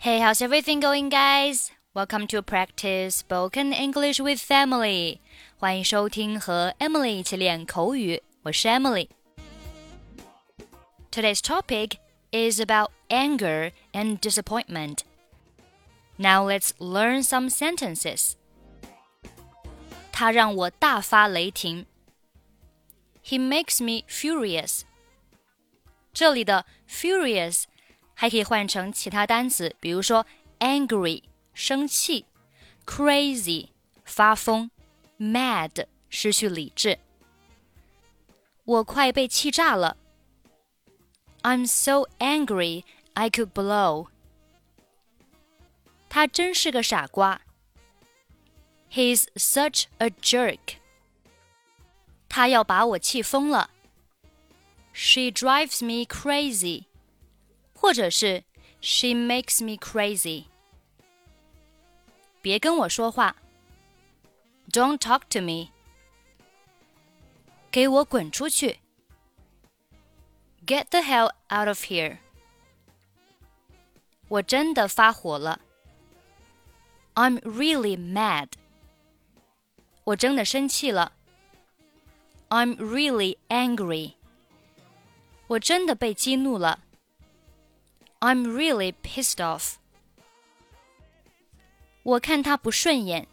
Hey, how's everything going, guys? Welcome to practice spoken English with Emily. 欢迎收听和 Emily 一起练口语，我是 Emily。Today's topic is about anger and disappointment. Now let's learn some sentences. 他让我大发雷霆。He makes me furious. 这里的 furious 还可以换成其他单词，比如说 angry 生气，crazy 发疯，mad 失去理智。我快被气炸了。I'm so angry I could blow。他真是个傻瓜。He's such a jerk。他要把我气疯了。She drives me crazy。 或者是 She makes me crazy。别跟我说话，Don't talk to me。给我滚出去，Get the hell out of here。我真的发火了，I'm really mad。我真的生气了，I'm really angry。我真的被激怒了。 I'm really pissed off. 我看他不顺眼。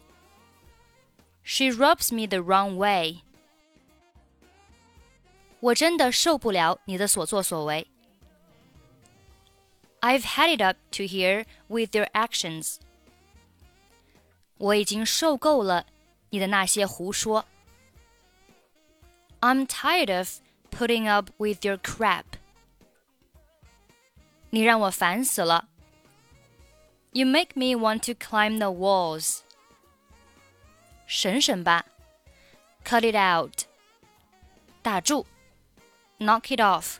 She rubs me the wrong way. 我真的受不了你的所作所为。I've had it up to here with your actions. 我已经受够了你的那些胡说。I'm tired of putting up with your crap. 你让我烦死了。You make me want to climb the walls。省省吧，Cut it out。打住，Knock it off。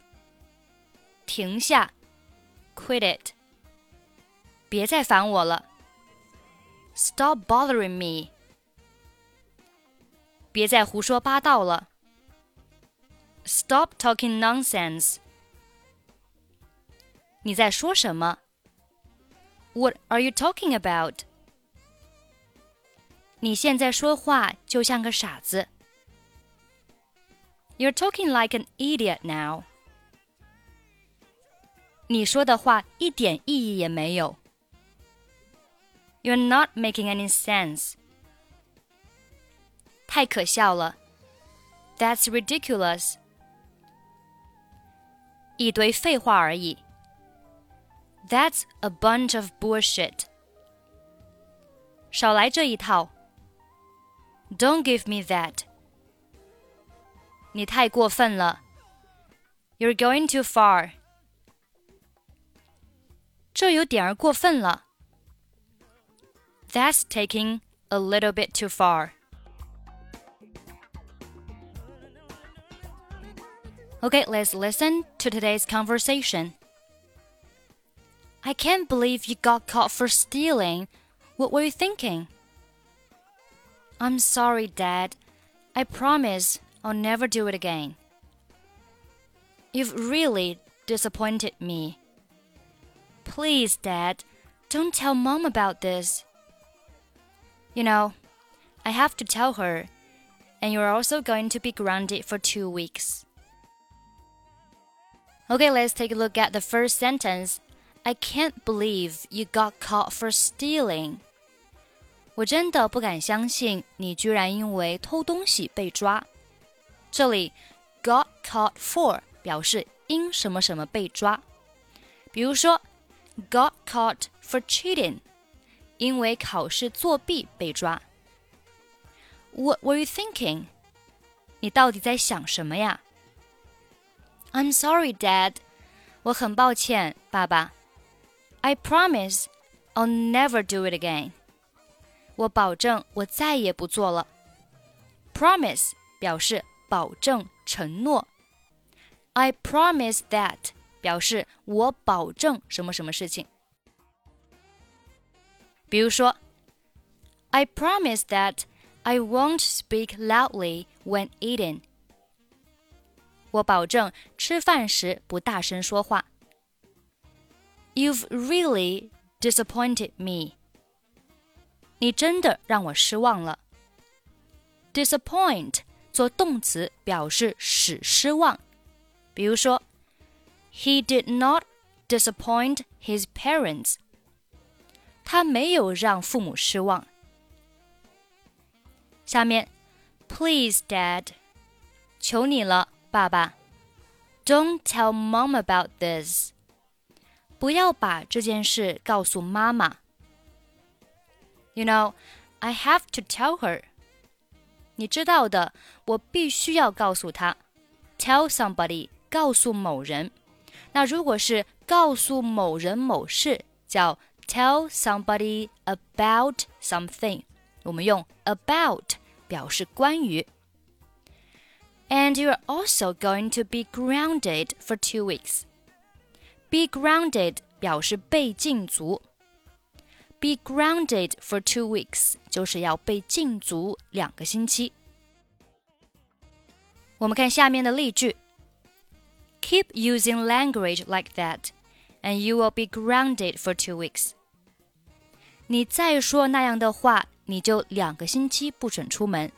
停下，Quit it。别再烦我了，Stop bothering me。别再胡说八道了，Stop talking nonsense。 你在说什么？What are you talking about？你现在说话就像个傻子。You're talking like an idiot now。你说的话一点意义也没有。You're not making any sense。太可笑了。That's ridiculous。一堆废话而已。 that's a bunch of bullshit. 少来这一套。Don't give me that. 你太过分了。You're going too far. 这有点儿过分了。That's taking a little bit too far. Okay, let's listen to today's conversation. I can't believe you got caught for stealing. What were you thinking? I'm sorry, Dad. I promise I'll never do it again. You've really disappointed me. Please, Dad, don't tell Mom about this. You know, I have to tell her, and you're also going to be grounded for two weeks. Okay, let's take a look at the first sentence. I can't believe you got caught for stealing. 我真的不敢相信你居然因为偷东西被抓。这里 got caught for 表示因什么什么被抓。比如说 got caught for cheating，因为考试作弊被抓。What were you thinking？你到底在想什么呀？I'm sorry, Dad。我很抱歉，爸爸。 I promise I'll never do it again. 我保证我再也不做了。Promise 表示保证、承诺。I promise that 表示我保证什么什么事情。比如说，I promise that I won't speak loudly when eating。我保证吃饭时不大声说话。 You've really disappointed me. 你真的让我失望了。disappoint 做动词表示使失望，比如说，He did not disappoint his parents. 他没有让父母失望。下面，Please, Dad，求你了，爸爸。Don't tell Mom about this。 不要把这件事告诉妈妈。You know, I have to tell her。你知道的，我必须要告诉她。Tell somebody，告诉某人。那如果是告诉某人某事，叫 tell somebody about something。我们用 about 表示关于。And you're also going to be grounded for two weeks. Be grounded 表示被禁足。Be grounded for two weeks 就是要被禁足两个星期。我们看下面的例句：Keep using language like that, and you will be grounded for two weeks. 你再说那样的话，你就两个星期不准出门。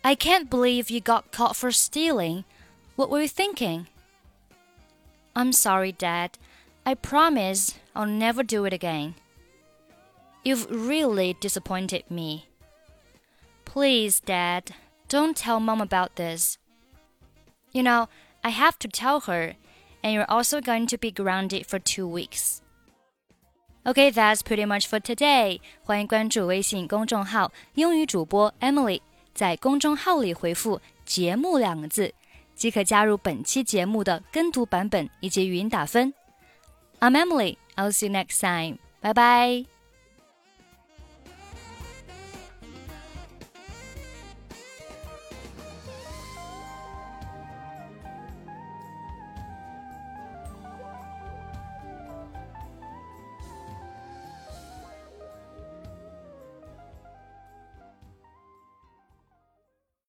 I can't believe you got caught for stealing. What were you thinking? I'm sorry, Dad. I promise I'll never do it again. You've really disappointed me. Please, Dad, don't tell Mom about this. You know, I have to tell her, and you're also going to be grounded for two weeks. Okay, that's pretty much for today. 欢迎关注微信公众号“英语主播 Emily”，在公众号里回复“节目”两个字。 即可加入本期节目的跟读版本以及语音打分。I'm Emily. I'll see you next time. Bye bye.